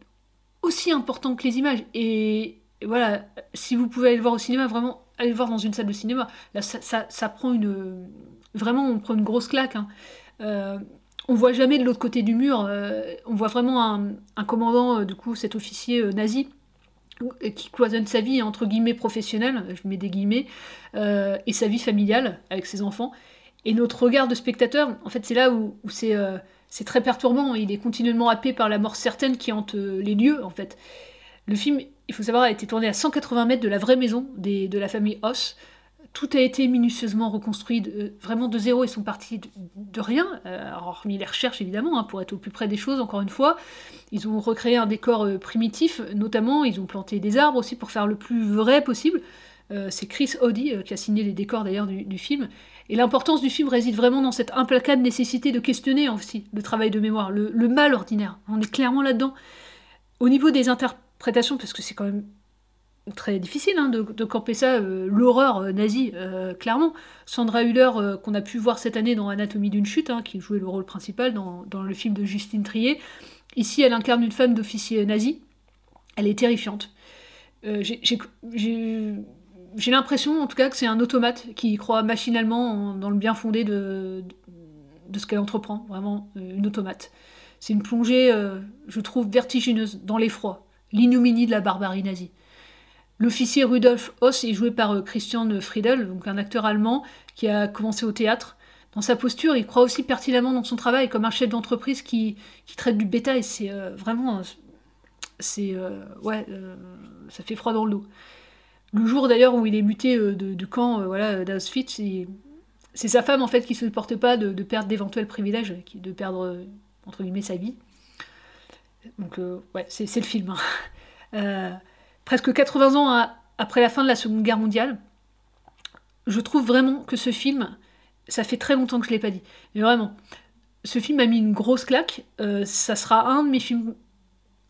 aussi important que les images. Et voilà, si vous pouvez aller le voir au cinéma, vraiment aller le voir dans une salle de cinéma. Là, ça, prend une. Vraiment, on prend une grosse claque. Hein. Euh, on voit jamais de l'autre côté du mur. Euh, on voit vraiment un, commandant, euh, du coup, cet officier nazi, qui cloisonne sa vie entre guillemets professionnelle, je mets des guillemets, et sa vie familiale avec ses enfants. Et notre regard de spectateur, en fait, c'est là où, c'est c'est très perturbant. Il est continuellement happé par la mort certaine qui hante les lieux, en fait. Le film il faut savoir, a été tourné à 180 mètres de la vraie maison de la famille Hoss. Tout a été minutieusement reconstruit, vraiment de zéro. Ils sont partis de, rien, euh, hormis les recherches évidemment, hein, pour être au plus près des choses, encore une fois. Ils ont recréé un décor euh, primitif, notamment, ils ont planté des arbres aussi pour faire le plus vrai possible. Euh, c'est Chris Audi qui a signé les décors d'ailleurs du, film. Et l'importance du film réside vraiment dans cette implacable nécessité de questionner aussi le travail de mémoire, le, mal ordinaire. On est clairement là-dedans. Au niveau des interprètes, parce que c'est quand même très difficile hein, de, camper ça, euh, l'horreur euh, nazie, euh, clairement. Sandra Hüller, qu'on a pu voir cette année dans Anatomie d'une chute, hein, qui jouait le rôle principal dans, le film de Justine Trier. Ici, elle incarne une femme d'officier nazi. Elle est terrifiante. J'ai l'impression, en tout cas, que c'est un automate qui croit machinalement dans le bien fondé de ce qu'elle entreprend. Vraiment, une automate. C'est une plongée, je trouve, vertigineuse dans l'effroi l'inouminie de la barbarie nazie. L'officier Rudolf Hoss est joué par euh, Christian Friedel, donc un acteur allemand qui a commencé au théâtre. Dans sa posture, il croit aussi pertinemment dans son travail comme un chef d'entreprise qui, traite du bétail. C'est euh, vraiment. C'est. Euh, ouais, ça fait froid dans le dos. Le jour d'ailleurs où il est muté du camp voilà, d'Auschwitz, c'est sa femme en fait qui ne supporte pas de, de perdre d'éventuels privilèges, de perdre entre guillemets sa vie. Donc, euh, ouais, c'est le film. Hein. Euh, presque 80 ans après la fin de la Seconde Guerre mondiale, je trouve vraiment que ce film, ça fait très longtemps que je ne l'ai pas dit, mais vraiment, ce film a mis une grosse claque. Euh, ça sera un de mes films.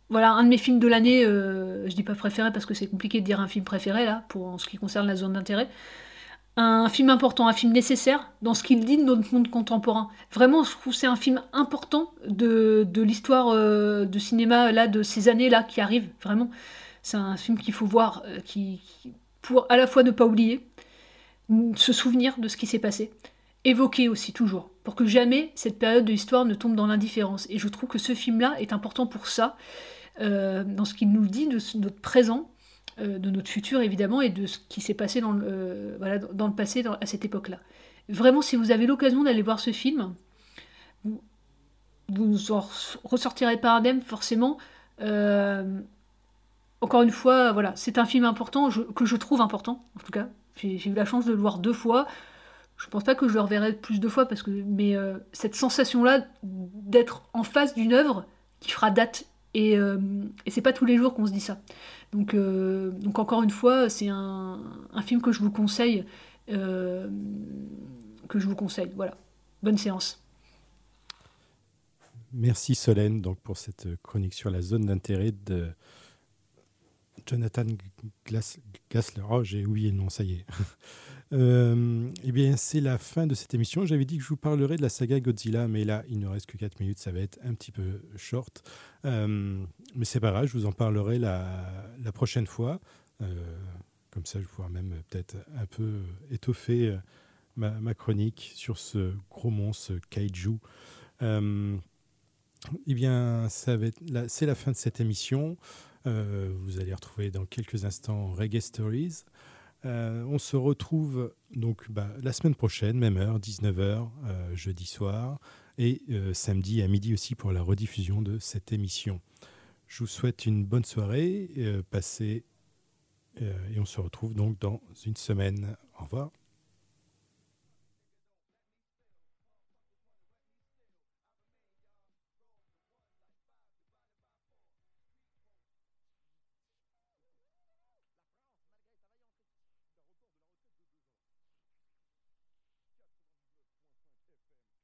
Voilà, un de mes films de l'année, je dis pas préféré parce que c'est compliqué de dire un film préféré là, pour en ce qui concerne la zone d'intérêt un film important, un film nécessaire dans ce qu'il dit de notre monde contemporain. Vraiment, je trouve c'est un film important de, l'histoire euh, de cinéma là de ces années-là qui arrivent. Vraiment, c'est un film qu'il faut voir, euh, qui, pour à la fois ne pas oublier, se souvenir de ce qui s'est passé, évoquer aussi toujours, pour que jamais cette période de l'histoire ne tombe dans l'indifférence. Et je trouve que ce film-là est important pour ça, euh, dans ce qu'il nous dit de notre présent de notre futur évidemment et de ce qui s'est passé dans le, euh, voilà, dans le passé à cette époque-là. Vraiment, si vous avez l'occasion d'aller voir ce film, vous, vous en ressortirez pas forcément. Euh, encore une fois, voilà, c'est un film important, que je trouve important, en tout cas. J'ai eu la chance de le voir deux fois. Je pense pas que je le reverrai plus de fois, parce que, mais euh, cette sensation-là d'être en face d'une œuvre qui fera date, et, euh, et c'est pas tous les jours qu'on se dit ça. Donc, euh, donc encore une fois, c'est un, film que je vous conseille, que je vous conseille. Voilà, bonne séance. Merci Solène donc pour cette chronique sur la zone d'intérêt de Jonathan Gassler. Oh, j'ai oublié le nom, ça y est. euh, eh bien, c'est la fin de cette émission. J'avais dit que je vous parlerais de la saga Godzilla, mais là, il ne reste que 4 minutes, ça va être un petit peu short. Euh, mais c'est pas grave, je vous en parlerai la, prochaine fois. Euh, comme ça, je vais même peut-être un peu étoffer euh, ma, ma, chronique sur ce gros monstre kaiju. Eh bien, c'est la fin de cette émission. Vous allez retrouver dans quelques instants Reggae Stories. Euh, on se retrouve donc bah, la semaine prochaine, même heure, 19h, euh, jeudi soir, et euh, samedi à midi aussi pour la rediffusion de cette émission. Je vous souhaite une bonne soirée, passez, et on se retrouve donc dans une semaine. Au revoir.